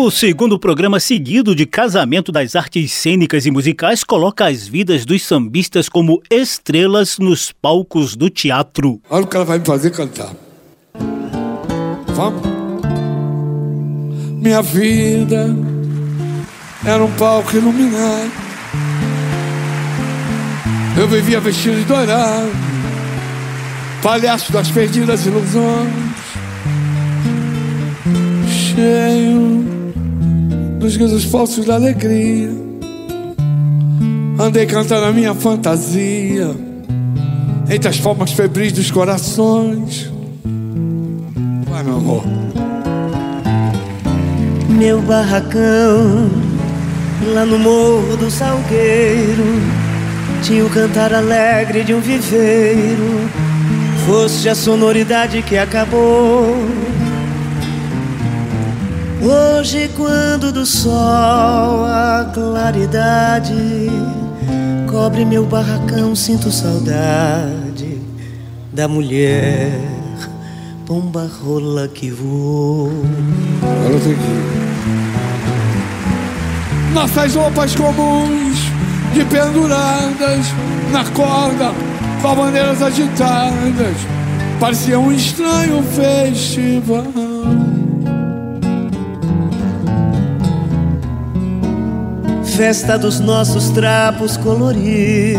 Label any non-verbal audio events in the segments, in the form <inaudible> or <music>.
O segundo programa seguido de Casamento das Artes Cênicas e Musicais coloca as vidas dos sambistas como estrelas nos palcos do teatro. Olha o que ela vai me fazer cantar. Vamos? Minha vida era um palco iluminado. Eu vivia vestido de dourado, palhaço das perdidas ilusões, cheio dos risos falsos da alegria. Andei cantando a minha fantasia entre as formas febris dos corações. Vai, meu amor. Meu barracão lá no morro do Salgueiro tinha o cantar alegre de um viveiro. Foste a sonoridade que acabou Hoje, quando do sol a claridade cobre meu barracão, sinto saudade da mulher pomba rola que voou. Aqui. Nossas roupas comuns de penduradas na corda, com bandeiras agitadas, parecia um estranho festival. Festa dos nossos trapos coloridos,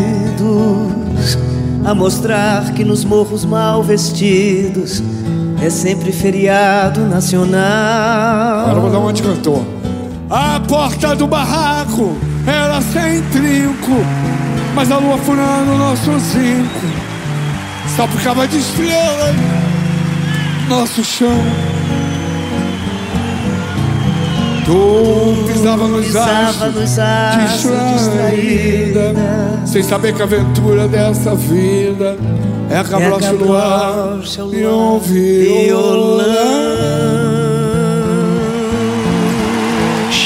a mostrar que nos morros mal vestidos é sempre feriado nacional. Agora vou dar uma de cantor. A porta do barraco era sem trinco, mas a lua furando o nosso zinco salpicava de estrelas nosso chão. Tu pisava nos astros, distraída, sem saber que a aventura dessa vida é a cabrocha no ar e um violão.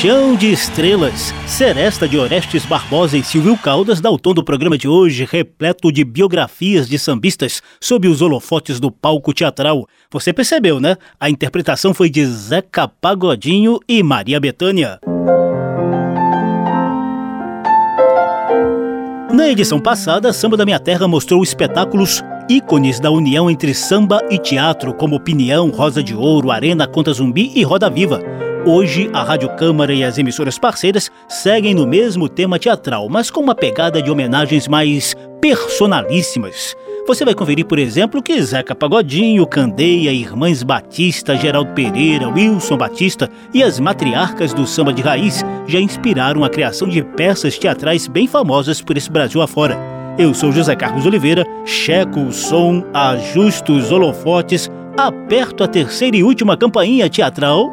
Chão de Estrelas, Seresta de Orestes Barbosa e Silvio Caldas dá o tom do programa de hoje, repleto de biografias de sambistas sob os holofotes do palco teatral. Você percebeu, né? A interpretação foi de Zeca Pagodinho e Maria Bethânia. Na edição passada, Samba da Minha Terra mostrou espetáculos ícones da união entre samba e teatro, como Opinião, Rosa de Ouro, Arena Conta Zumbi e Roda Viva. Hoje, a Rádio Câmara e as emissoras parceiras seguem no mesmo tema teatral, mas com uma pegada de homenagens mais personalíssimas. Você vai conferir, por exemplo, que Zeca Pagodinho, Candeia, Irmãs Batista, Geraldo Pereira, Wilson Batista e as matriarcas do samba de raiz já inspiraram a criação de peças teatrais bem famosas por esse Brasil afora. Eu sou José Carlos Oliveira, checo o som, ajusto os holofotes, aperto a terceira e última campainha teatral.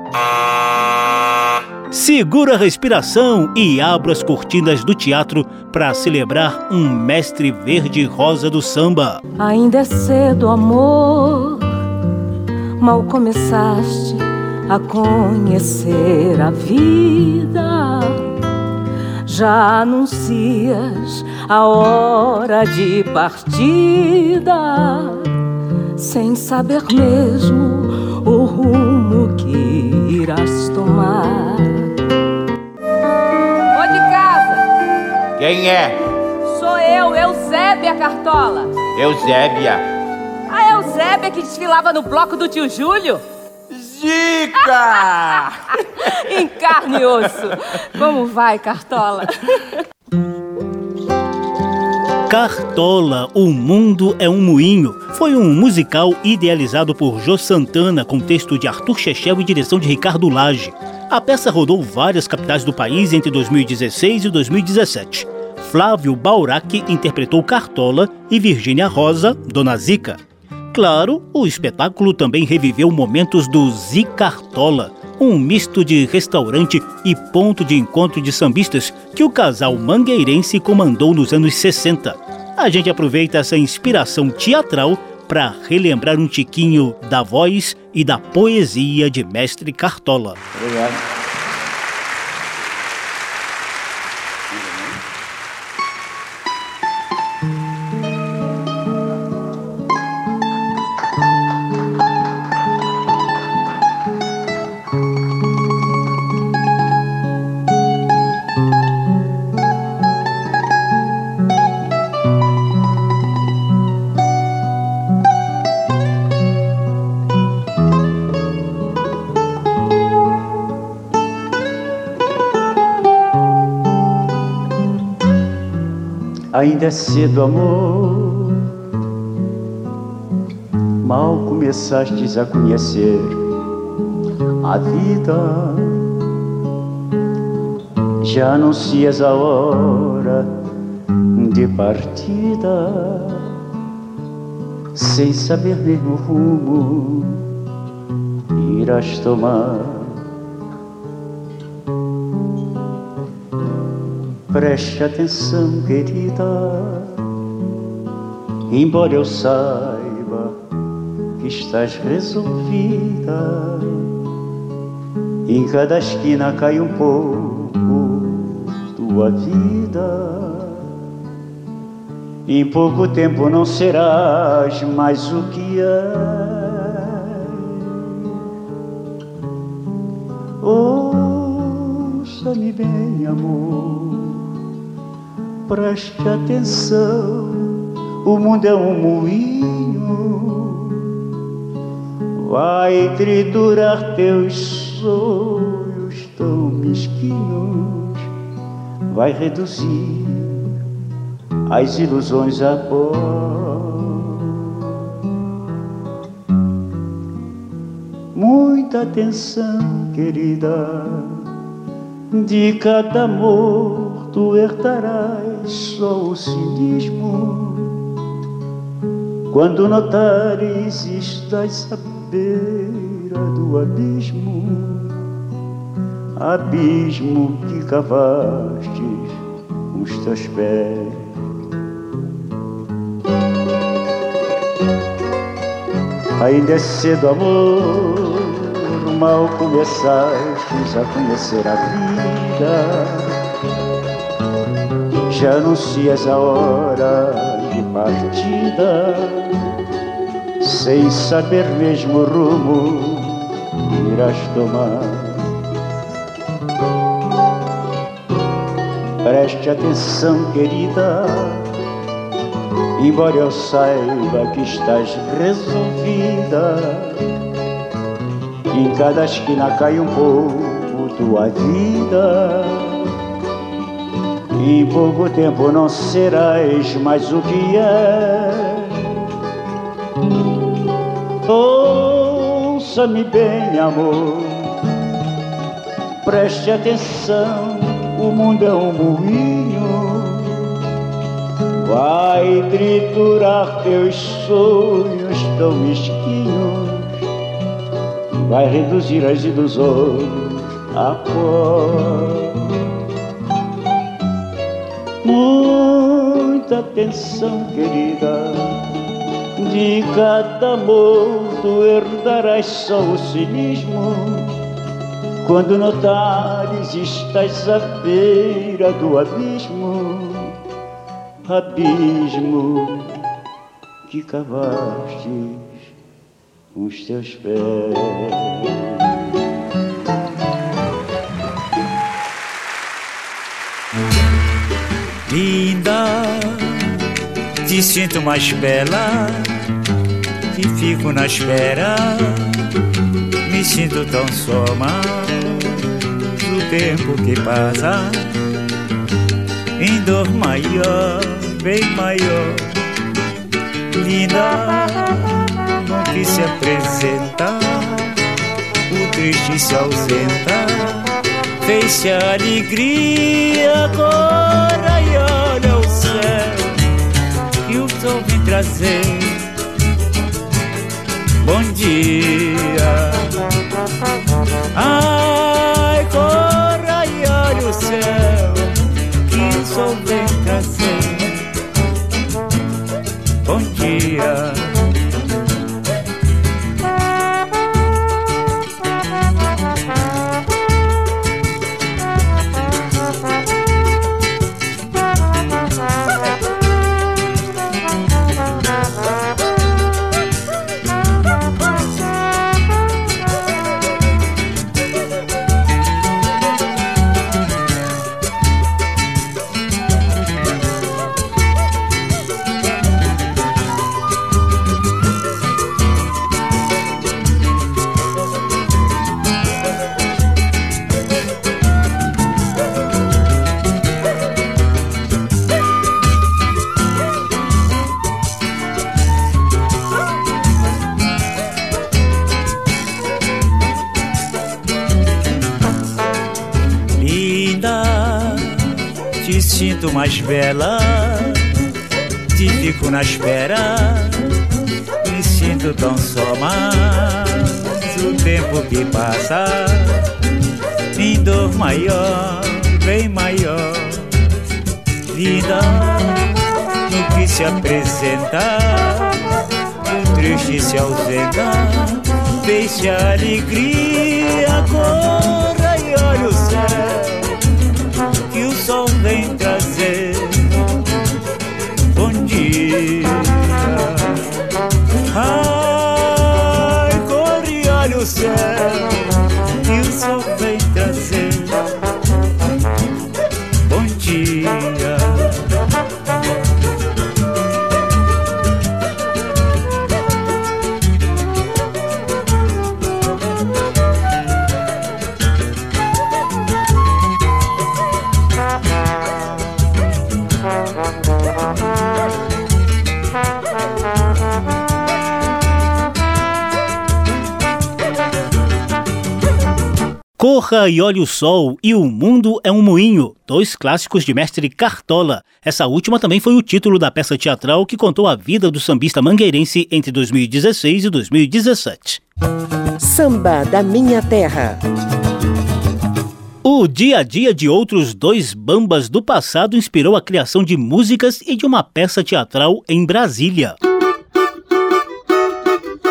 Segura a respiração e abra as cortinas do teatro para celebrar um mestre verde rosa do samba. Ainda é cedo, amor. Mal começaste a conhecer a vida. Já anuncias a hora de partida, sem saber mesmo o rumo que irás tomar. Quem é? Sou eu, Eusébia Cartola. Eusébia. A Eusébia que desfilava no bloco do tio Júlio? Zica! <laughs> em carne e osso. Como vai, Cartola? Cartola, O Mundo é um Moinho. Foi um musical idealizado por Jô Santana, com texto de Arthur Chechel e direção de Ricardo Lage. A peça rodou várias capitais do país entre 2016 e 2017. Flávio Baurac interpretou Cartola e Virgínia Rosa, Dona Zica. Claro, o espetáculo também reviveu momentos do Zicartola, um misto de restaurante e ponto de encontro de sambistas que o casal mangueirense comandou nos anos 60. a gente aproveita essa inspiração teatral para relembrar um tiquinho da voz e da poesia de Mestre Cartola. Obrigado. Ainda é cedo, amor. Mal começastes a conhecer a vida, já anuncias a hora de partida, sem saber mesmo o rumo irás tomar. Preste atenção, querida, embora eu saiba que estás resolvida. Em cada esquina cai um pouco tua vida. Em pouco tempo não serás mais o que é. Preste atenção, o mundo é um moinho, vai triturar teus sonhos tão mesquinhos, vai reduzir as ilusões a pó. Muita atenção, querida, de cada amor tu herdarás só o cinismo. Quando notares estás à beira do abismo, abismo que cavastes os teus pés. Ainda é cedo, amor, mal começastes a conhecer a vida já anuncias a hora de partida, sem saber mesmo o rumo que irás tomar. Preste atenção, querida, embora eu saiba que estás resolvida. Em cada esquina cai um pouco tua vida em pouco tempo não serás mais o que é. Ouça-me bem, amor, preste atenção, o mundo é um moinho, vai triturar teus sonhos tão mesquinhos, vai reduzir as ilusões a pó. Atenção, querida, de cada amor tu herdarás só o cinismo. Quando notares estás à beira do abismo, abismo que cavastes com os teus pés. Te sinto mais bela, que fico na espera, me sinto tão só mas o tempo que passa, em dor maior, bem maior. Linda, não que se apresenta, o triste se ausenta, fez-se a alegria agora céu que o sol vem trazer. Bom dia. Ai, sinto mais bela, te fico na espera, me sinto tão só, mas o tempo que passa, em dor maior, bem maior, vida no que se apresenta, o triste se ausenta, deixa a alegria corra E Olhe o Sol e O Mundo é um Moinho, dois clássicos de mestre Cartola. Essa última também foi o título da peça teatral que contou a vida do sambista mangueirense entre 2016 e 2017. Samba da Minha Terra. O dia a dia de outros dois bambas do passado inspirou a criação de músicas e de uma peça teatral em Brasília.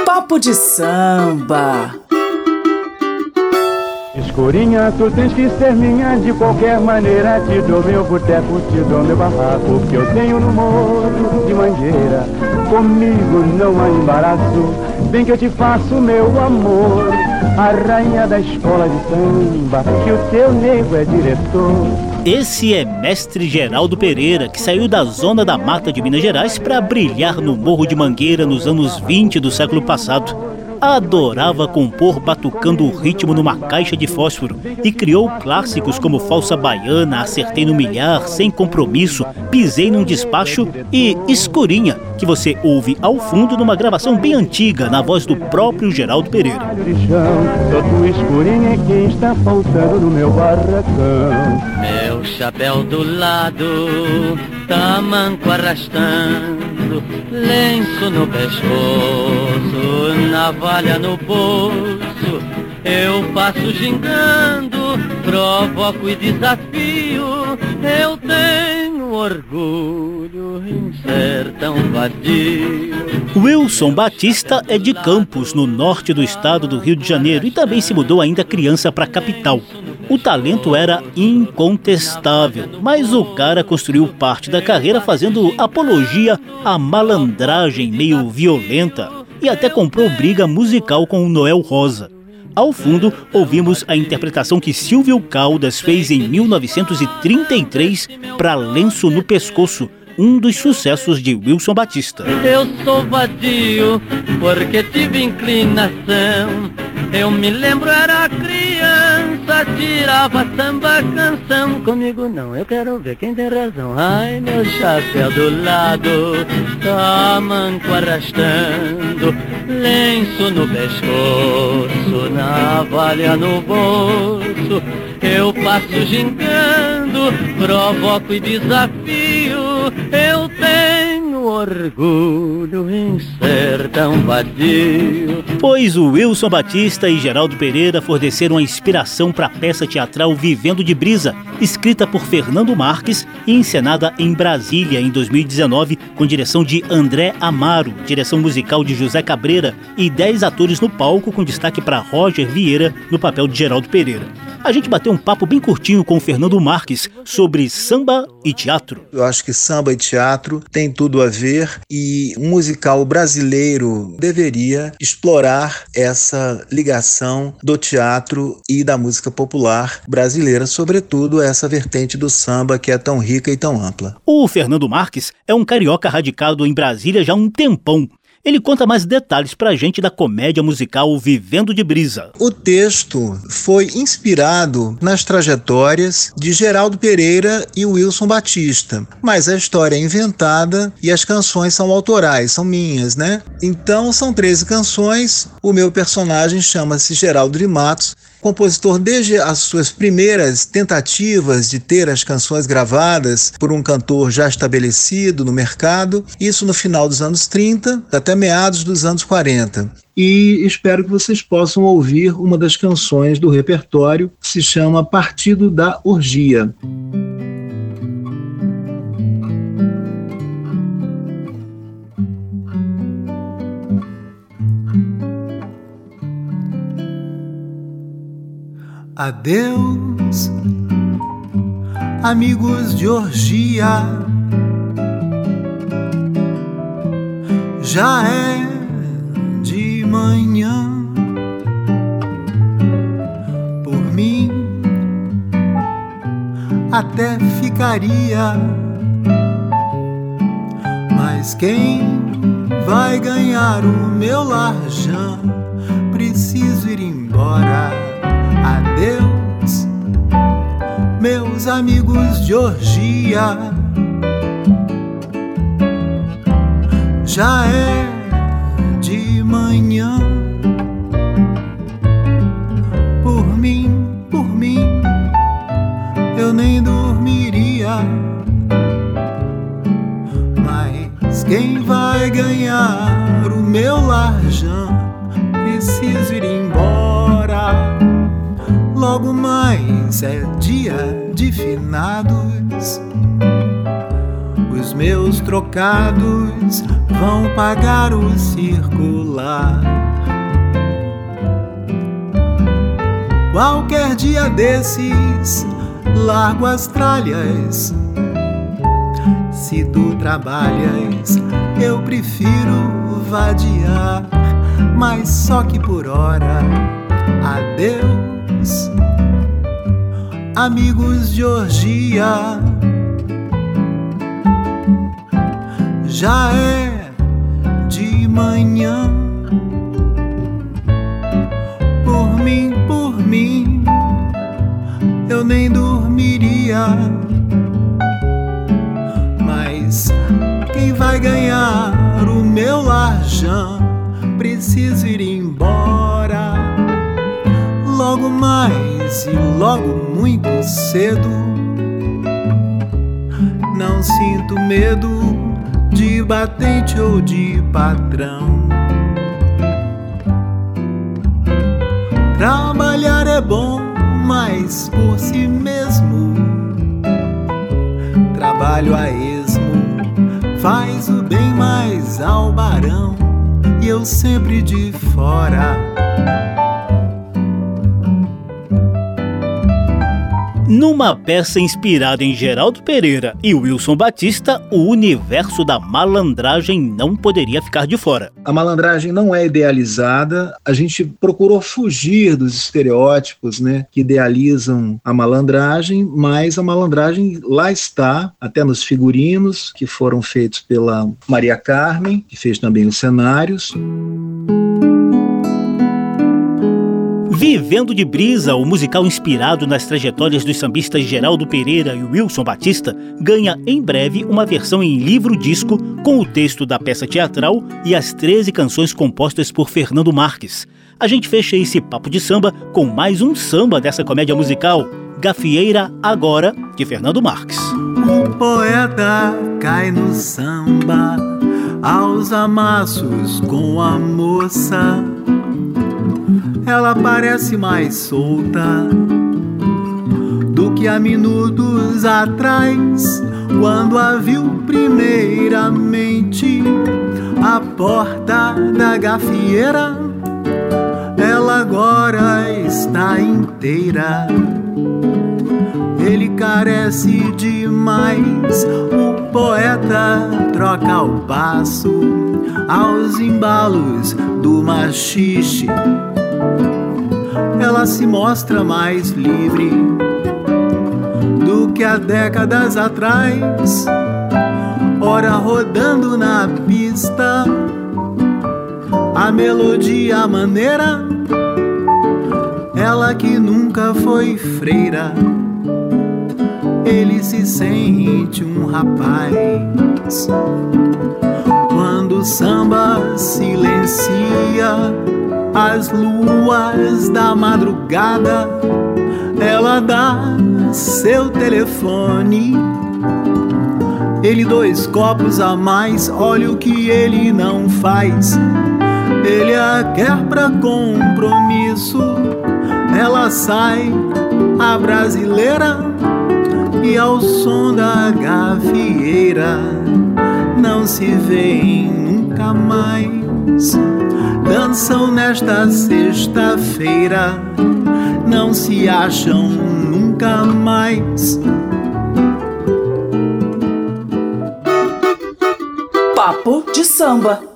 Papo de samba. Escurinha, tu tens que ser minha de qualquer maneira. Te dou meu boteco, te dou meu barraco, que eu tenho no morro de mangueira. Comigo não há embaraço, vem que eu te faço meu amor. A rainha da escola de samba, que o teu nego é diretor. Esse é Mestre Geraldo Pereira, que saiu da zona da mata de Minas Gerais para brilhar no Morro de Mangueira nos anos 20 do século passado adorava compor batucando o ritmo numa caixa de fósforo e criou clássicos como Falsa Baiana, Acertei no Milhar, Sem Compromisso, Pisei num Despacho e Escurinha, que você ouve ao fundo numa gravação bem antiga na voz do próprio Geraldo Pereira. Só tu escurinha quem está faltando no meu barracão. Meu chapéu do lado, tamanco arrastando, lenço no pescoço, navalha no bolso. Eu passo gingando, provoco e desafio. Eu tenho orgulho em ser tão vadio. Wilson Batista é de Campos, no norte do estado do Rio de Janeiro, e também se mudou ainda criança para a capital. O talento era incontestável, mas o cara construiu parte da carreira fazendo apologia à malandragem meio violenta e até comprou briga musical com o Noel Rosa. Ao fundo, ouvimos a interpretação que Silvio Caldas fez em 1933 para Lenço no Pescoço, um dos sucessos de Wilson Batista. Eu sou vadio porque tive inclinação. Eu me lembro, era criança, tirava samba canção. Comigo não, eu quero ver quem tem razão. Ai, meu chapéu do lado, tamanco arrastando, lenço no pescoço, navalha no bolso. Eu passo gingando, provoco e desafio. Eu tenho orgulho em ser tão vadio. Pois o Wilson Batista e Geraldo Pereira forneceram a inspiração para a peça teatral Vivendo de Brisa, escrita por Fernando Marques e encenada em Brasília em 2019, com direção de André Amaro, direção musical de José Cabreira e 10 atores no palco, com destaque para Roger Vieira no papel de Geraldo Pereira. A gente bateu um papo bem curtinho com o Fernando Marques sobre samba e teatro. Eu acho que samba e teatro tem tudo a ver e um musical brasileiro deveria explorar essa ligação do teatro e da música popular brasileira, sobretudo essa vertente do samba que é tão rica e tão ampla. O Fernando Marques é um carioca radicado em Brasília já há um tempão. Ele conta mais detalhes pra gente da comédia musical Vivendo de Brisa. O texto foi inspirado nas trajetórias de Geraldo Pereira e Wilson Batista, mas a história é inventada e as canções são autorais, são minhas, né? Então são 13 canções. O meu personagem chama-se Geraldo de Matos compositor desde as suas primeiras tentativas de ter as canções gravadas por um cantor já estabelecido no mercado, isso no final dos anos 30 até meados dos anos 40 e espero que vocês possam ouvir uma das canções do repertório que se chama Partido da Orgia. Adeus, amigos de orgia. Já é de manhã. Por mim, até ficaria. Mas quem vai ganhar o meu larjão? Preciso ir embora adeus, meus amigos de orgia. Já é de manhã. Por mim, por mim, eu nem dormiria. Mas quem vai ganhar o meu larjão? Logo mais é dia de finados. Os meus trocados vão pagar o circular. Qualquer dia desses, largo as tralhas. Se tu trabalhas, eu prefiro vadiar, mas só que por hora, adeus amigos de orgia. Já é de manhã. Por mim, por mim, eu nem dormiria. Mas quem vai ganhar o meu larjão? Preciso ir embora logo mais e logo muito cedo. Não sinto medo de batente ou de patrão. Trabalhar é bom, mas por si mesmo. Trabalho a esmo faz o bem mais ao barão e eu sempre de fora. Numa peça inspirada em Geraldo Pereira e Wilson Batista, o universo da malandragem não poderia ficar de fora. A malandragem não é idealizada, a gente procurou fugir dos estereótipos né, que idealizam a malandragem, mas a malandragem lá está, até nos figurinos que foram feitos pela Maria Carmen, que fez também os cenários. Vivendo de Brisa, o musical inspirado nas trajetórias dos sambistas Geraldo Pereira e Wilson Batista, ganha em breve uma versão em livro-disco com o texto da peça teatral e as 13 canções compostas por Fernando Marques. A gente fecha esse papo de samba com mais um samba dessa comédia musical, Gafieira Agora, de Fernando Marques. O poeta cai no samba, aos amassos com a moça ela parece mais solta do que há minutos atrás, quando a viu primeiramente à porta da gafieira. Ela agora está inteira. Ele carece demais. O poeta troca o passo aos embalos do machixe ela se mostra mais livre do que há décadas atrás. Ora rodando na pista, a melodia, maneira, ela que nunca foi freira. Ele se sente um rapaz quando o samba silencia as luas da madrugada, ela dá seu telefone. Ele dois copos a mais, olha o que ele não faz. Ele a quer pra compromisso. Ela sai, a brasileira, e ao som da gafieira não se vêem nunca mais. Dançam nesta sexta-feira, não se acham nunca mais. Papo de samba.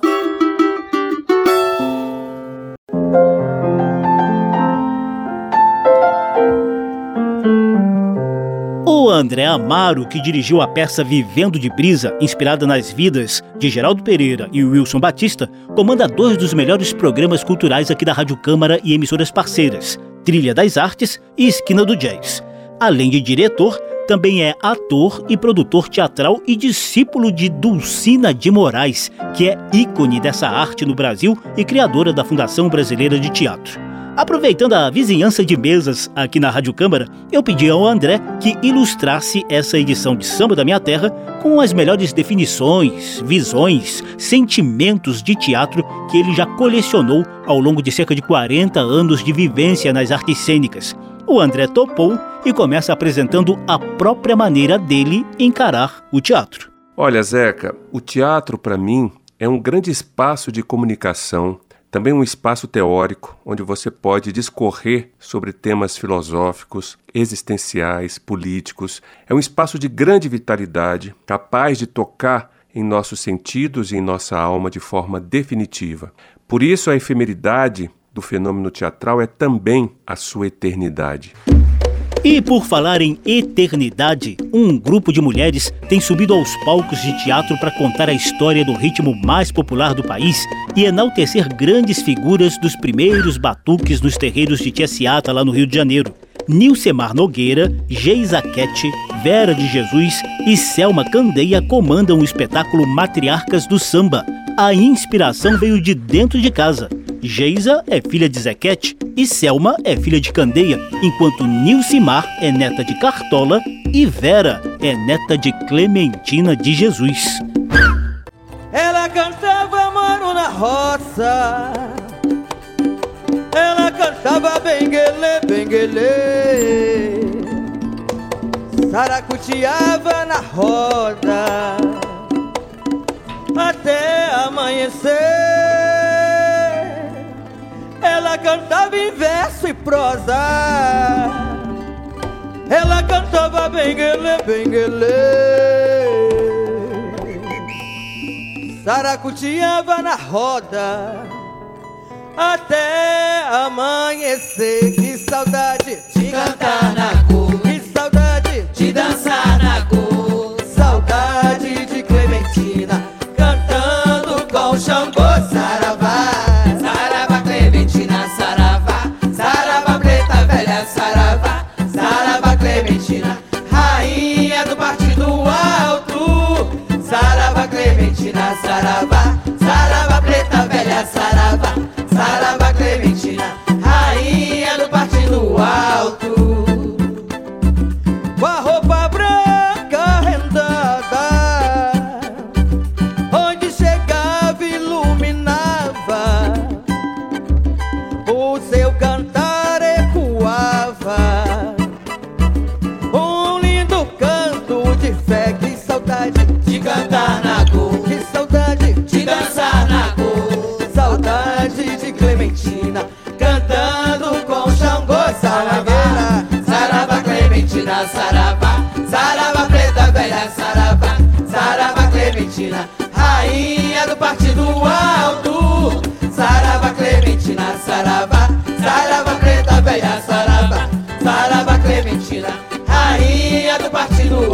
André Amaro, que dirigiu a peça Vivendo de Brisa, inspirada nas vidas de Geraldo Pereira e Wilson Batista, comanda dois dos melhores programas culturais aqui da Rádio Câmara e emissoras parceiras, Trilha das Artes e Esquina do Jazz. Além de diretor, também é ator e produtor teatral e discípulo de Dulcina de Moraes, que é ícone dessa arte no Brasil e criadora da Fundação Brasileira de Teatro. Aproveitando a vizinhança de mesas aqui na Rádio Câmara, eu pedi ao André que ilustrasse essa edição de Samba da Minha Terra com as melhores definições, visões, sentimentos de teatro que ele já colecionou ao longo de cerca de 40 anos de vivência nas artes cênicas. O André topou e começa apresentando a própria maneira dele encarar o teatro. Olha, Zeca, o teatro para mim é um grande espaço de comunicação também um espaço teórico onde você pode discorrer sobre temas filosóficos, existenciais, políticos. É um espaço de grande vitalidade, capaz de tocar em nossos sentidos e em nossa alma de forma definitiva. Por isso, a efemeridade do fenômeno teatral é também a sua eternidade. E por falar em eternidade, um grupo de mulheres tem subido aos palcos de teatro para contar a história do ritmo mais popular do país e enaltecer grandes figuras dos primeiros batuques nos terreiros de Tia Ciata, lá no Rio de Janeiro. Nilcemar Nogueira, Geisa Kete, Vera de Jesus e Selma Candeia comandam o espetáculo Matriarcas do Samba. A inspiração veio de dentro de casa. Geisa é filha de Zequete e Selma é filha de Candeia, enquanto Nilcimar é neta de Cartola e Vera é neta de Clementina de Jesus. Ela cantava mano na roça Ela cantava benguele, benguele Saracuteava na roda Até amanhecer. Ela cantava em verso e prosa. Ela cantava benguele, benguele Saracuteava na roda até amanhecer. Que saudade de cantar na cor, que saudade de dançar na cor, saudade de Clementina cantando com Xangô Saravá. Saravá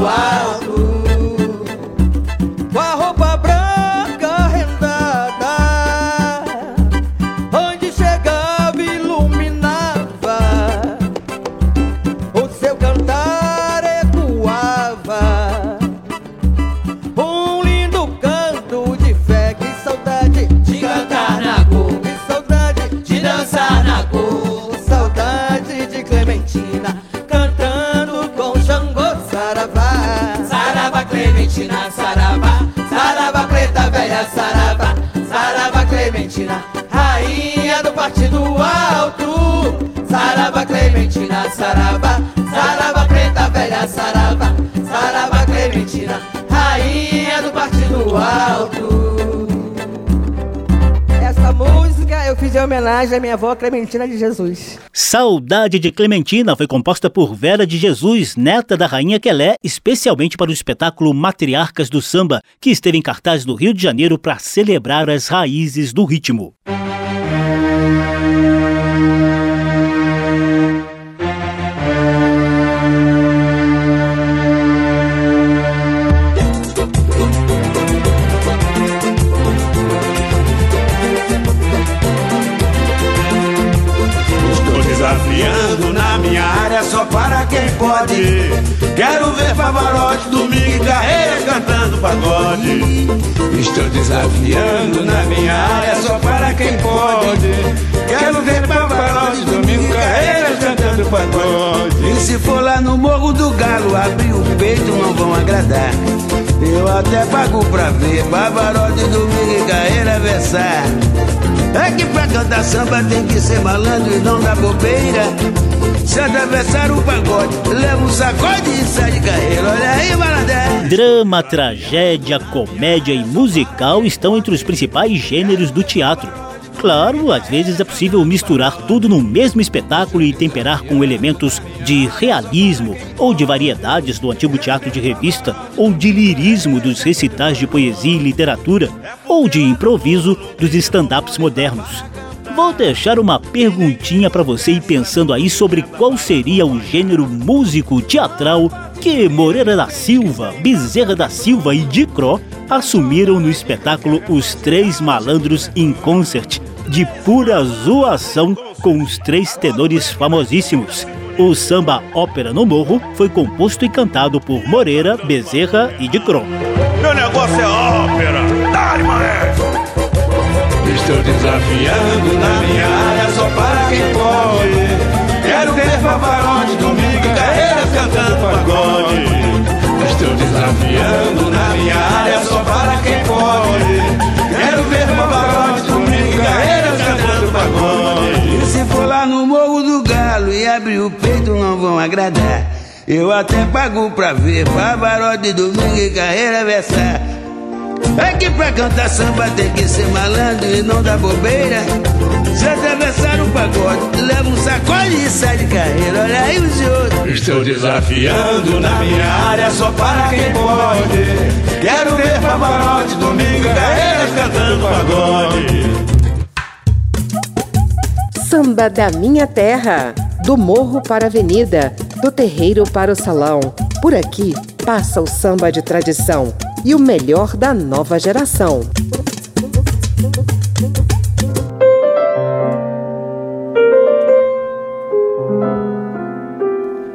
partido Clementina, saraba, saraba preta velha, saraba, saraba Clementina, rainha do partido alto. Essa música eu fiz em homenagem à minha avó Clementina de Jesus. Saudade de Clementina foi composta por Vera de Jesus, neta da Rainha Quelé, especialmente para o espetáculo Matriarcas do Samba, que esteve em cartaz no Rio de Janeiro para celebrar as raízes do ritmo. Pode. Quero ver Pavarotti, domingo e carreira cantando pagode. Estou desafiando na minha área só para quem pode. Quero ver Pavarotti, domingo e carreira cantando pagode. E se for lá no Morro do Galo, abrir o peito não vão agradar. Eu até pago pra ver Pavarotti, domingo e carreira versar. Que pra cantar samba tem que ser malandro e não dar bobeira. Se atravessar o pagode, leva um sacode e sai de carreira. Olha aí, malandé. Drama, tragédia, comédia e musical estão entre os principais gêneros do teatro. Claro, às vezes é possível misturar tudo no mesmo espetáculo e temperar com elementos de realismo ou de variedades do antigo teatro de revista ou de lirismo dos recitais de poesia e literatura ou de improviso dos stand-ups modernos. Vou deixar uma perguntinha para você ir pensando aí sobre qual seria o gênero músico teatral que Moreira da Silva, Bezerra da Silva e Dicró assumiram no espetáculo Os Três Malandros em Concert, de pura zoação com os três tenores famosíssimos. O samba Ópera no Morro foi composto e cantado por Moreira, Bezerra e Dicró. Meu negócio é ópera! Estou desafiando na minha área só para quem pode. Quero ver Pavarotti, domingo e carreira cantando pagode. Estou desafiando na minha área só para quem pode. Quero ver Pavarotti, domingo e carreira cantando pagode. E se for lá no Morro do Galo e abrir o peito não vão agradar. Eu até pago pra ver Pavarotti, domingo e carreira versar. É que pra cantar samba tem que ser malandro e não dá bobeira. Se atravessar um pagode, leva um sacode e sai de carreira. Olha aí os outros. Estou desafiando na minha área só para quem pode. Quero ver Pavarotti, domingo, carreiras cantando pagode. Samba da minha terra, do morro para a avenida, do terreiro para o salão. Por aqui passa o samba de tradição e o melhor da nova geração.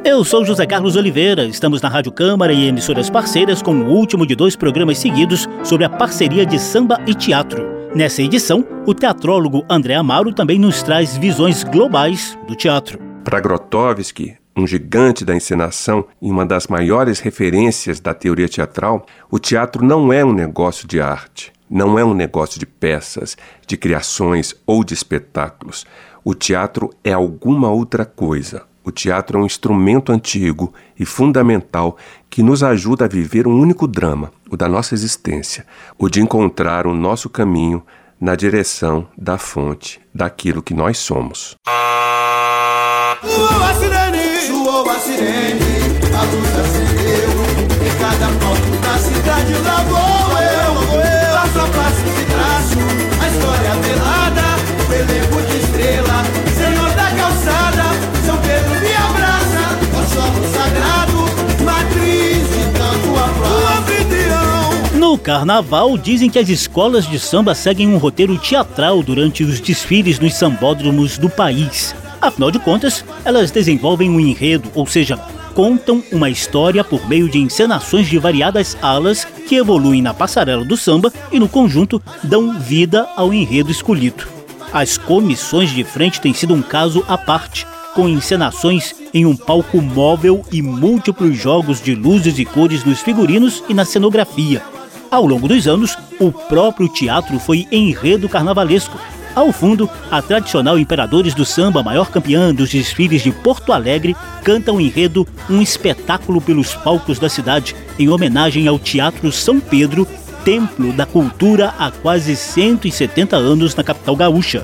Eu sou José Carlos Oliveira, estamos na Rádio Câmara e emissoras parceiras com o último de dois programas seguidos sobre a parceria de samba e teatro. Nessa edição, o teatrólogo André Amaro também nos traz visões globais do teatro. Para Grotowski, um gigante da encenação e uma das maiores referências da teoria teatral, o teatro não é um negócio de arte, não é um negócio de peças, de criações ou de espetáculos. O teatro é alguma outra coisa. O teatro é um instrumento antigo e fundamental que nos ajuda a viver um único drama, o da nossa existência, o de encontrar o nosso caminho na direção da fonte daquilo que nós somos. A sirene, a luz acendeu, em cada ponto da cidade lá vou eu, vou eu, passo a passo de traço, a história velada, o elenco de estrela, Senhor da calçada, São Pedro me abraça, o solo sagrado, matriz de tanto aplauso. No carnaval, dizem que as escolas de samba seguem um roteiro teatral durante os desfiles nos sambódromos do país. Afinal de contas, elas desenvolvem um enredo, ou seja, contam uma história por meio de encenações de variadas alas que evoluem na passarela do samba e, no conjunto, dão vida ao enredo escolhido. As comissões de frente têm sido um caso à parte, com encenações em um palco móvel e múltiplos jogos de luzes e cores nos figurinos e na cenografia. Ao longo dos anos, o próprio teatro foi enredo carnavalesco, Ao fundo, a tradicional Imperadores do Samba, maior campeã dos desfiles de Porto Alegre, canta o enredo Um Espetáculo pelos Palcos da Cidade, em homenagem ao Teatro São Pedro, templo da cultura há quase 170 anos na capital gaúcha.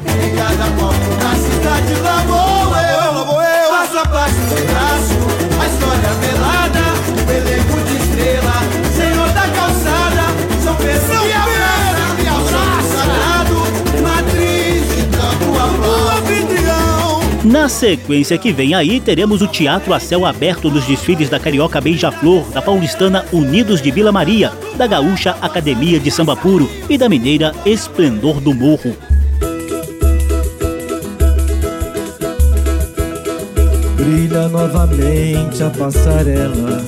Na sequência que vem aí, teremos o teatro a céu aberto nos desfiles da Carioca Beija-Flor, da paulistana Unidos de Vila Maria, da Gaúcha Academia de Samba Puro e da mineira Esplendor do Morro. Brilha novamente a passarela,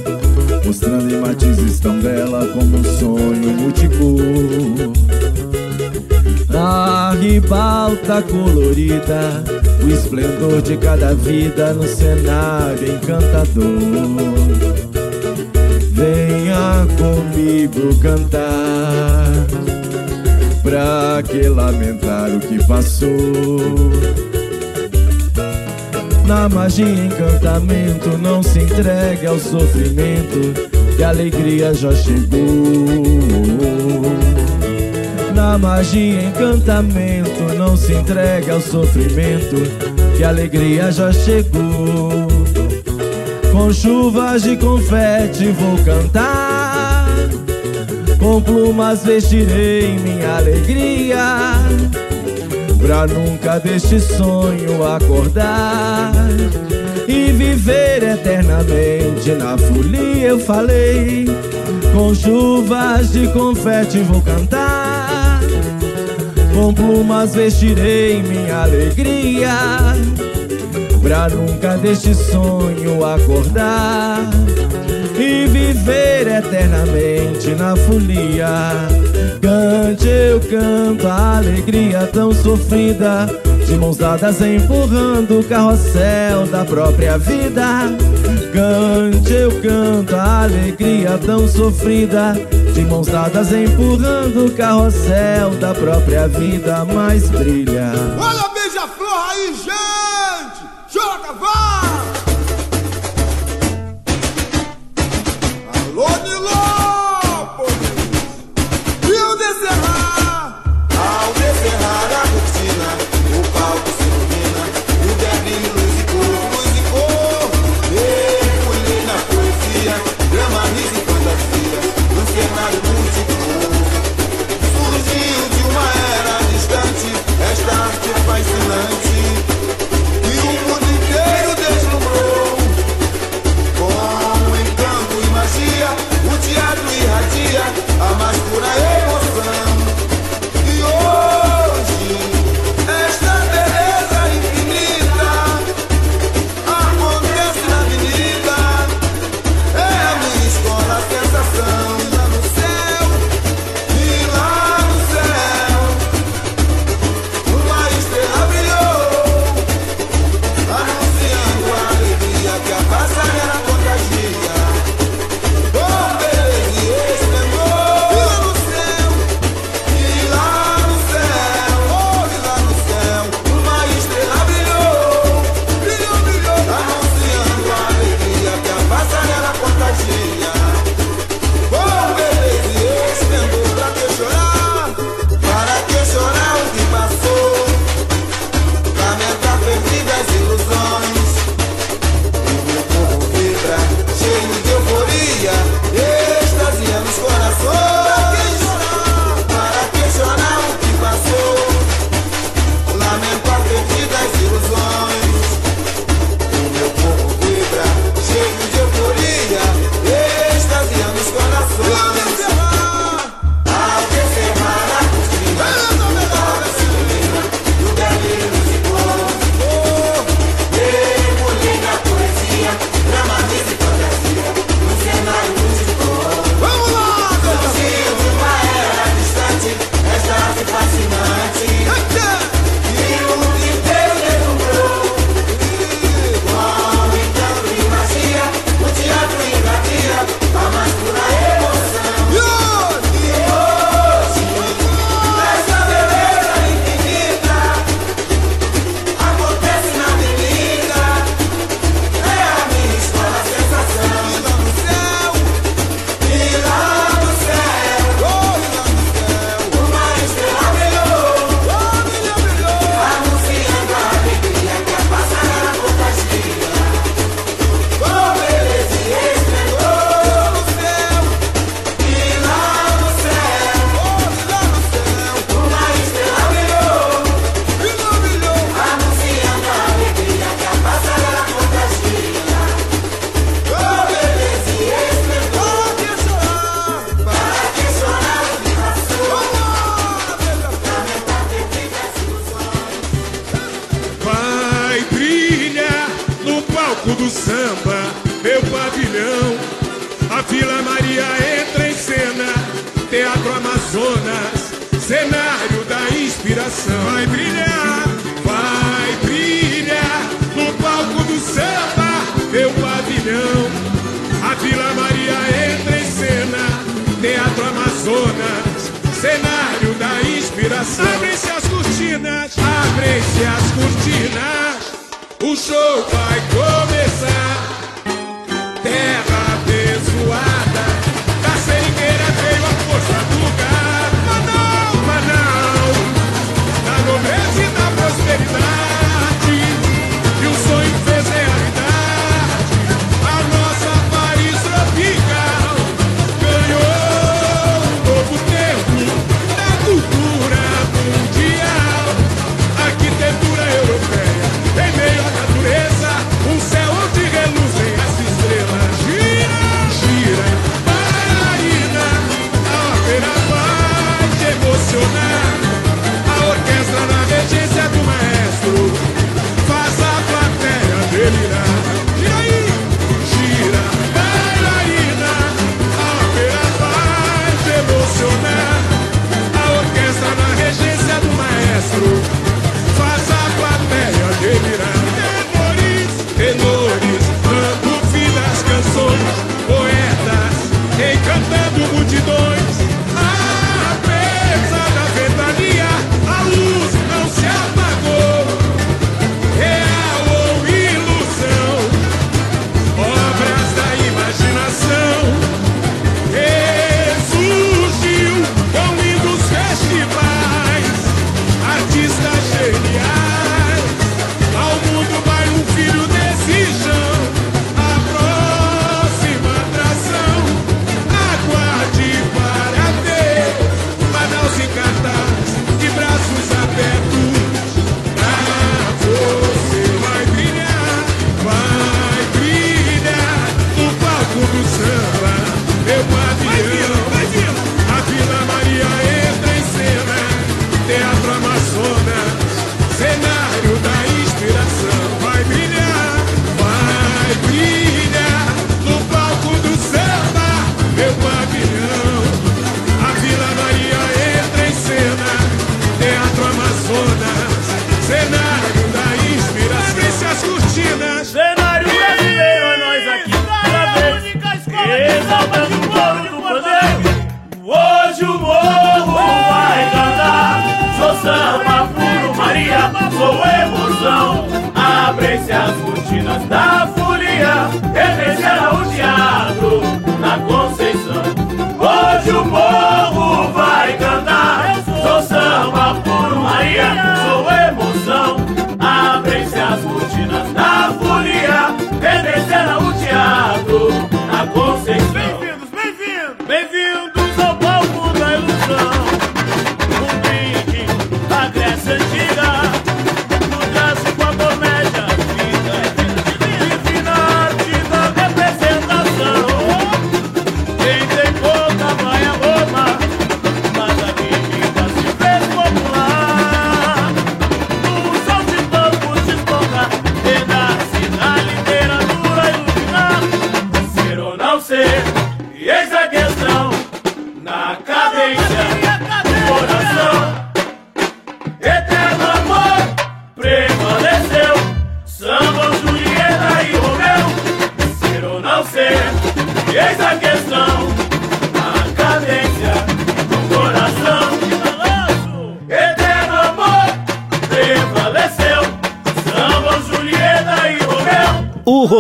mostrando matizes tão bela como um sonho multicor. A ribalta colorida o esplendor de cada vida no cenário encantador. Venha comigo cantar, pra que lamentar o que passou? Na magia encantamento, não se entregue ao sofrimento, que a alegria já chegou. Na magia encantamento, não se entregue ao sofrimento, que a alegria já chegou. Com chuvas de confete vou cantar, com plumas vestirei minha alegria, pra nunca deste sonho acordar e viver eternamente na folia. Eu falei, com chuvas de confete vou cantar com plumas vestirei minha alegria Pra nunca deste sonho acordar E viver eternamente na folia. Cante, eu canto a alegria tão sofrida De mãos dadas empurrando o carrossel da própria vida Cante, eu canto a alegria tão sofrida de mãos dadas empurrando o carrossel da própria vida mais brilha.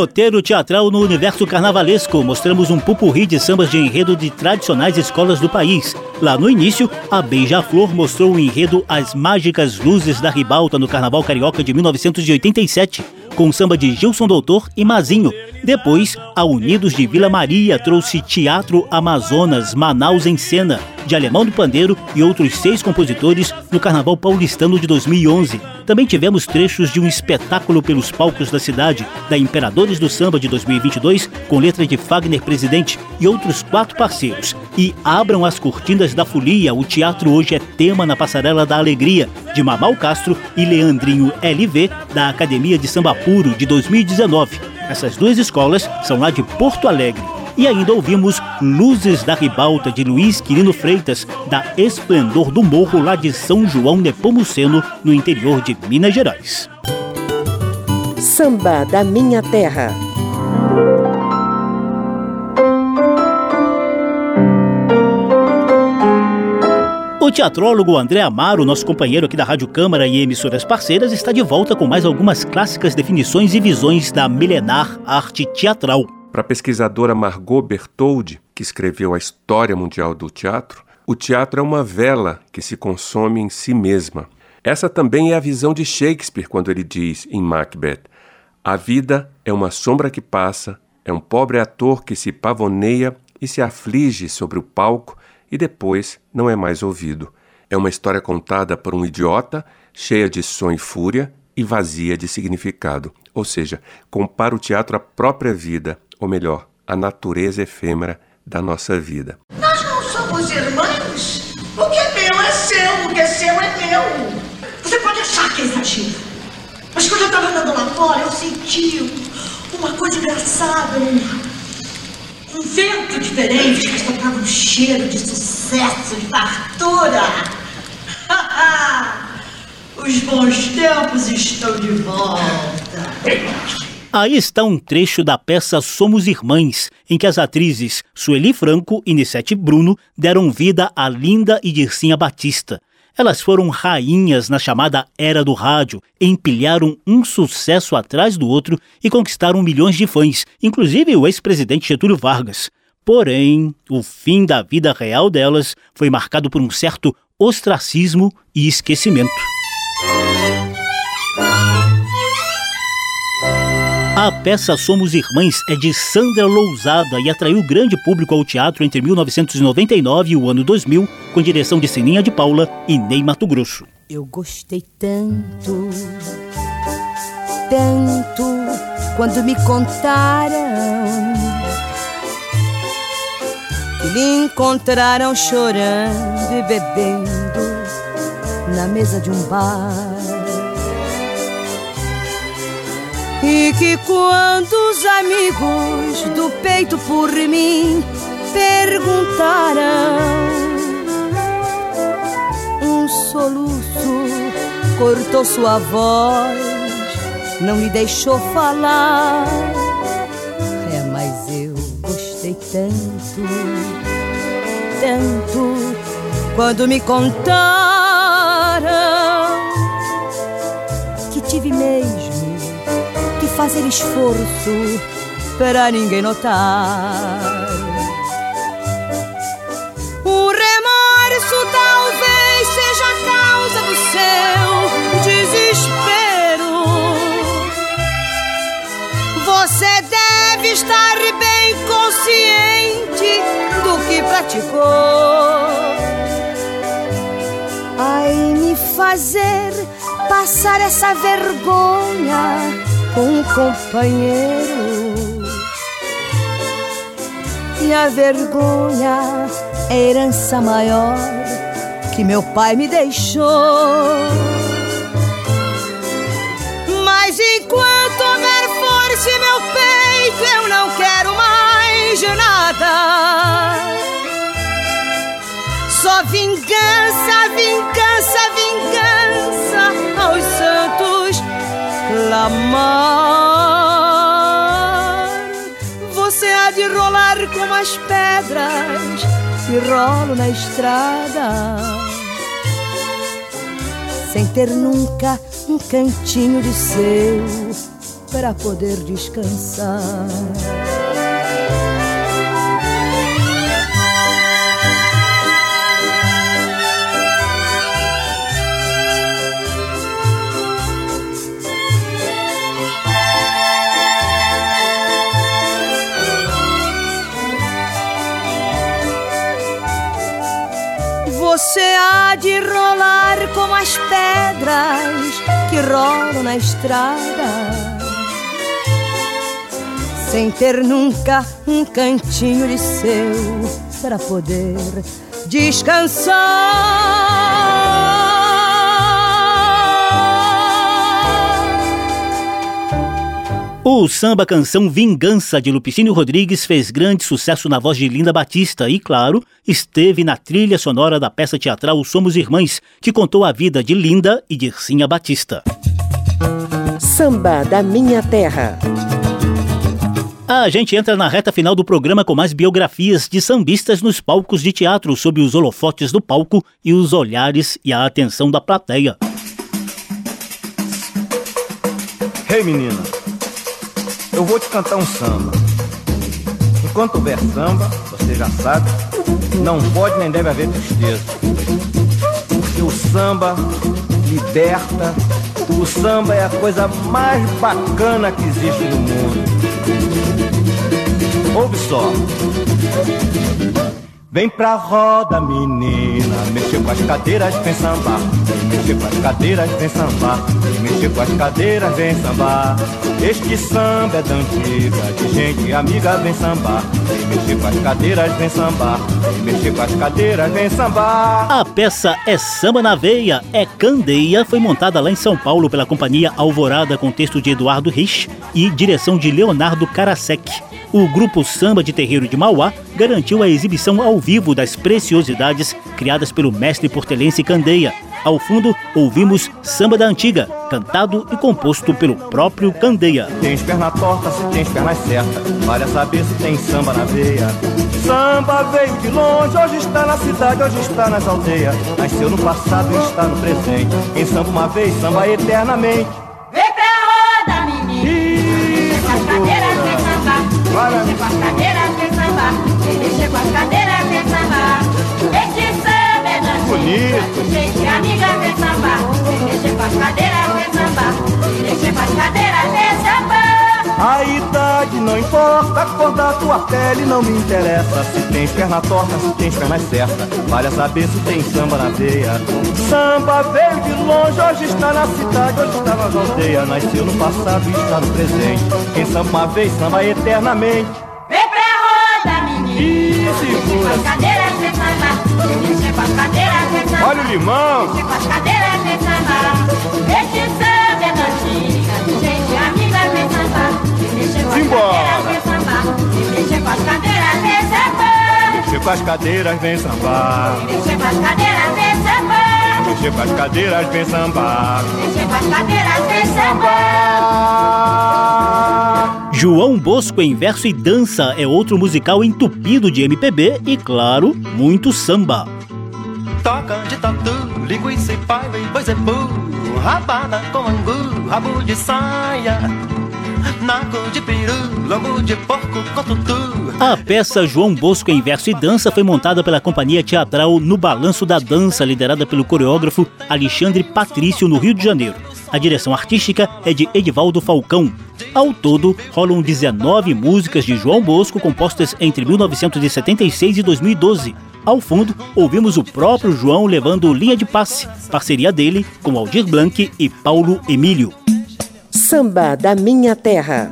roteiro teatral no universo carnavalesco, mostramos um pupurri de sambas de enredo de tradicionais escolas do país. Lá no início, a Beija-Flor mostrou o enredo As Mágicas Luzes da Ribalta no Carnaval Carioca de 1987, com samba de Gilson Doutor e Mazinho. Depois, a Unidos de Vila Maria trouxe Teatro Amazonas, Manaus em Cena de Alemão do Pandeiro e outros seis compositores no Carnaval Paulistano de 2011. Também tivemos trechos de um espetáculo pelos palcos da cidade, da Imperadores do Samba de 2022, com letra de Fagner Presidente e outros quatro parceiros. E Abram as Cortinas da Folia, o teatro hoje é tema na Passarela da Alegria, de Mamal Castro e Leandrinho LV, da Academia de Samba Puro de 2019. Essas duas escolas são lá de Porto Alegre. E ainda ouvimos Luzes da Ribalta de Luiz Quirino Freitas, da Esplendor do Morro, lá de São João Nepomuceno, no interior de Minas Gerais. Samba da Minha Terra. O teatrólogo André Amaro, nosso companheiro aqui da Rádio Câmara e emissoras parceiras, está de volta com mais algumas clássicas definições e visões da milenar arte teatral. Para a pesquisadora Margot Bertoldi, que escreveu a História Mundial do Teatro, o teatro é uma vela que se consome em si mesma. Essa também é a visão de Shakespeare quando ele diz em Macbeth: A vida é uma sombra que passa, é um pobre ator que se pavoneia e se aflige sobre o palco e depois não é mais ouvido. É uma história contada por um idiota, cheia de som e fúria e vazia de significado. Ou seja, compara o teatro à própria vida, ou melhor, à natureza efêmera da nossa vida. Nós não somos irmãs? O que é meu é seu, o que é seu é meu. Você pode achar que é exagero. Mas quando eu estava andando lá fora, eu senti uma coisa engraçada, um, um vento diferente que estocava um cheiro de sucesso, de fartura. <laughs> Os bons tempos estão de volta. Aí está um trecho da peça Somos Irmãs, em que as atrizes Sueli Franco e Nissete Bruno deram vida a Linda e Dircinha Batista. Elas foram rainhas na chamada Era do Rádio, empilharam um sucesso atrás do outro e conquistaram milhões de fãs, inclusive o ex-presidente Getúlio Vargas. Porém, o fim da vida real delas foi marcado por um certo ostracismo e esquecimento. A peça Somos Irmãs é de Sandra Lousada e atraiu grande público ao teatro entre 1999 e o ano 2000, com direção de Sininha de Paula e Ney Mato Grosso. Eu gostei tanto, tanto, quando me contaram que lhe encontraram chorando e bebendo na mesa de um bar. E que quando os amigos do peito por mim perguntaram, um soluço cortou sua voz, não lhe deixou falar. É, mas eu gostei tanto, tanto, quando me contaram fazer esforço para ninguém notar. O remorso talvez seja a causa do seu desespero. Você deve estar bem consciente do que praticou. Ai, me fazer passar essa vergonha um companheiro. E a vergonha é a herança maior que meu pai me deixou. Mas enquanto houver força em meu peito, eu não quero mais nada. Só vingança, vingança, vingança clamar. Você há de rolar como as pedras que rolo na estrada, sem ter nunca um cantinho de seu para poder descansar. Você há de rolar como as pedras que rolam na estrada, sem ter nunca um cantinho de seu para poder descansar. O samba canção Vingança de Lupicínio Rodrigues fez grande sucesso na voz de Linda Batista e, claro, esteve na trilha sonora da peça teatral Somos Irmãs, que contou a vida de Linda e de Ircinha Batista. Samba da Minha Terra. A gente entra na reta final do programa com mais biografias de sambistas nos palcos de teatro, sob os holofotes do palco e os olhares e a atenção da plateia. Ei, hey, menina, eu vou te cantar um samba. Enquanto houver samba, você já sabe, não pode nem deve haver tristeza. Porque o samba liberta, o samba é a coisa mais bacana que existe no mundo. Ouve só. Vem pra roda, menina, mexer com as cadeiras, vem sambar. Mexer com as cadeiras, vem sambar. Mexer com as cadeiras, vem sambar. Este samba é da antiga, de gente amiga, vem sambar. Mexer com as cadeiras, vem sambar. Mexer com as cadeiras, vem sambar. A peça é Samba na Veia, é Candeia, foi montada lá em São Paulo pela companhia Alvorada com texto de Eduardo Rich e direção de Leonardo Karasek o grupo Samba de Terreiro de Mauá garantiu a exibição ao vivo das preciosidades criadas pelo mestre portelense Candeia. Ao fundo, ouvimos Samba da Antiga, cantado e composto pelo próprio Candeia. Tens perna torta, se tens pernas certas, vale saber se tem samba na veia. Samba veio de longe, hoje está na cidade, hoje está nas aldeias. Nasceu no passado e está no presente. Quem samba uma vez, samba eternamente. Vem pra roda, menino! As cadeiras vem sambar. Mexer com as cadeiras, vem sambar. Mexer com as cadeiras, vem sambar. Este samba é da Bonito. Gente amiga, vem sambar. Mexer com as cadeiras, vem sambar. Mexer com as cadeiras, vem sambar. A idade não importa, a cor da tua pele não me interessa. Se tens perna torta, se tens pernas certa, vale a saber se tem samba na veia. Samba veio de longe, hoje está na cidade, hoje está nas aldeias. Nasceu no passado e está no presente. Quem samba uma vez, samba eternamente. Sambar. Olha o limão. Mexer com as cadeiras, vem sambar. Mexer com as cadeiras, vem sambar. Mexer com as cadeiras, vem sambar. Mexer com as cadeiras, vem sambar. João Bosco em verso e dança é outro musical entupido de MPB e, claro, muito samba. Toca de tatu, linguiça e e boi zebu Rabada com angu, rabo de saia Naco de peru, lombo de porco com tutu A peça João Bosco em verso e dança foi montada pela companhia teatral No Balanço da Dança, liderada pelo coreógrafo Alexandre Patrício, no Rio de Janeiro. A direção artística é de Edivaldo Falcão. Ao todo, rolam 19 músicas de João Bosco compostas entre 1976 e 2012. Ao fundo, ouvimos o próprio João levando linha de passe, parceria dele com Aldir Blanc e Paulo Emílio. Samba da Minha Terra.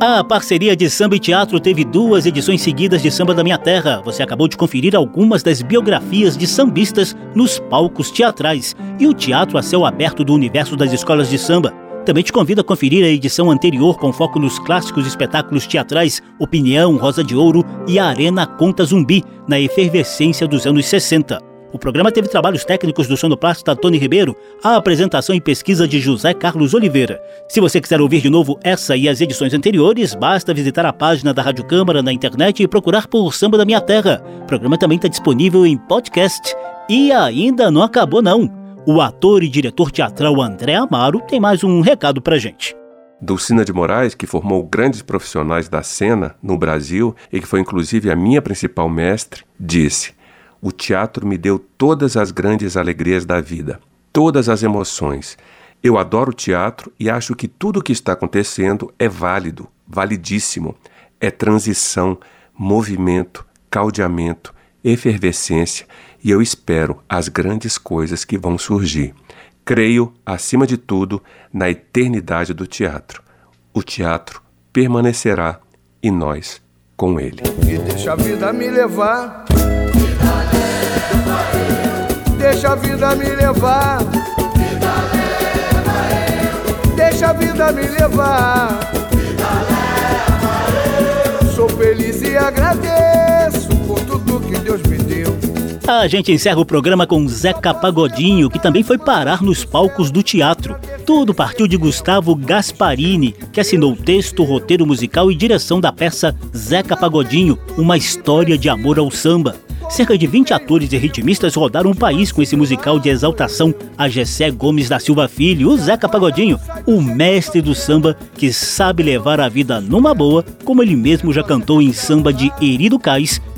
A parceria de samba e teatro teve duas edições seguidas de Samba da Minha Terra. Você acabou de conferir algumas das biografias de sambistas nos palcos teatrais e o teatro a céu aberto do universo das escolas de samba. Também te convido a conferir a edição anterior com foco nos clássicos espetáculos teatrais Opinião, Rosa de Ouro e a Arena Conta Zumbi, na efervescência dos anos 60. O programa teve trabalhos técnicos do sonoplasta Tony Ribeiro, a apresentação e pesquisa de José Carlos Oliveira. Se você quiser ouvir de novo essa e as edições anteriores, basta visitar a página da Rádio Câmara na internet e procurar por Samba da Minha Terra. O programa também está disponível em podcast. E ainda não acabou não. O ator e diretor teatral André Amaro tem mais um recado pra gente. Dulcina de Moraes, que formou grandes profissionais da cena no Brasil e que foi inclusive a minha principal mestre, disse: O teatro me deu todas as grandes alegrias da vida, todas as emoções. Eu adoro teatro e acho que tudo o que está acontecendo é válido, validíssimo. É transição, movimento, caldeamento, efervescência e eu espero as grandes coisas que vão surgir. Creio, acima de tudo, na eternidade do teatro. O teatro permanecerá e nós com ele. E deixa a vida me levar. Deixa a vida me levar. Deixa a vida me levar. Sou feliz e agradeço por tudo que Deus me deu. A gente encerra o programa com Zeca Pagodinho, que também foi parar nos palcos do teatro. Tudo partiu de Gustavo Gasparini, que assinou o texto, roteiro musical e direção da peça Zeca Pagodinho, uma história de amor ao samba. Cerca de 20 atores e ritmistas rodaram o país com esse musical de exaltação a Gessé Gomes da Silva Filho, o Zeca Pagodinho, o mestre do samba que sabe levar a vida numa boa, como ele mesmo já cantou em samba de Erido Cais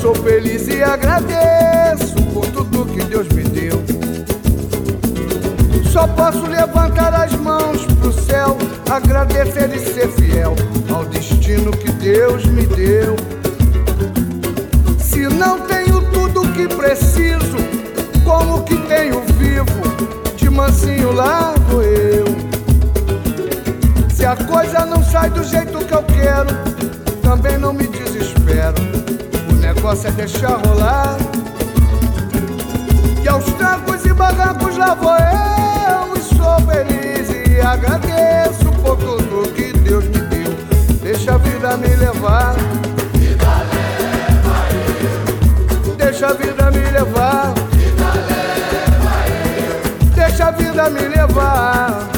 Sou feliz e agradeço por tudo que Deus me deu. Só posso levantar as mãos pro céu, agradecer e ser fiel ao destino que Deus me deu. Se não tenho tudo o que preciso, como que tenho vivo, de mansinho vou eu. Se a coisa não sai do jeito que eu quero, também não me desespero. Negócio é deixar rolar. E aos trancos e barrancos lá vou eu e sou feliz e agradeço por tudo que Deus me deu. Deixa a vida me levar. Vida leva eu. Deixa a vida me levar. Vida leva eu. Deixa a vida me levar.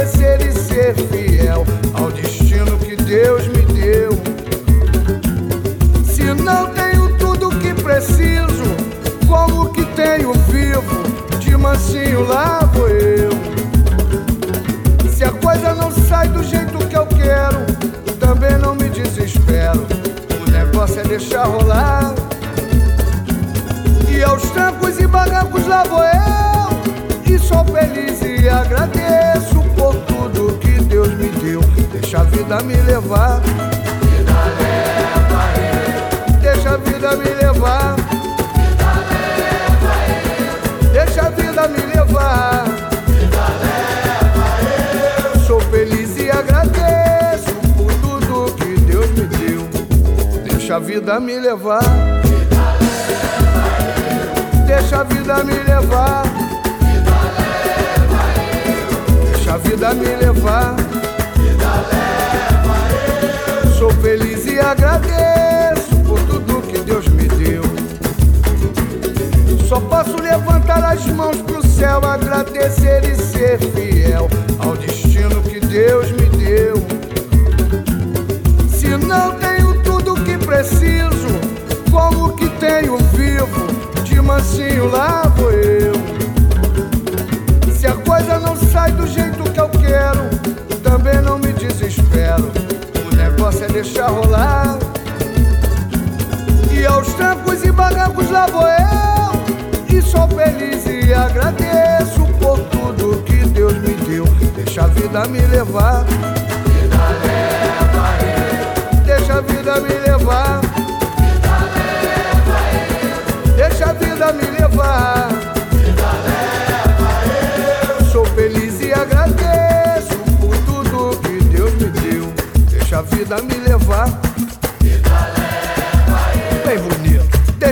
Agradecer e ser fiel ao destino que Deus me deu. Se não tenho tudo o que preciso, como que tenho vivo, de mansinho lá vou eu. Se a coisa não sai do jeito que eu quero, também não me desespero. O negócio é deixar rolar. E aos trancos e barrancos lá vou eu. E sou feliz e agradeço tudo que Deus me deu. Deixa a vida me levar. Vida leva eu. Deixa a vida me levar. Vida leva. Deixa a vida me levar. Vida leva. Sou feliz e agradeço por tudo que Deus me deu. Deixa a vida me levar. Vida leva. Deixa a vida me levar. Vida me levar. Vida leva eu. Sou feliz e agradeço por tudo que Deus me deu. Só posso levantar as mãos pro céu, agradecer e ser fiel ao destino que Deus me deu. Se não tenho tudo que preciso, como que tenho vivo, de mansinho lá deixar rolar. E aos trancos e barrancos lá vou eu. E sou feliz e agradeço por tudo que Deus me deu. Deixa a vida me levar. Vida leva. Deixa a vida me levar.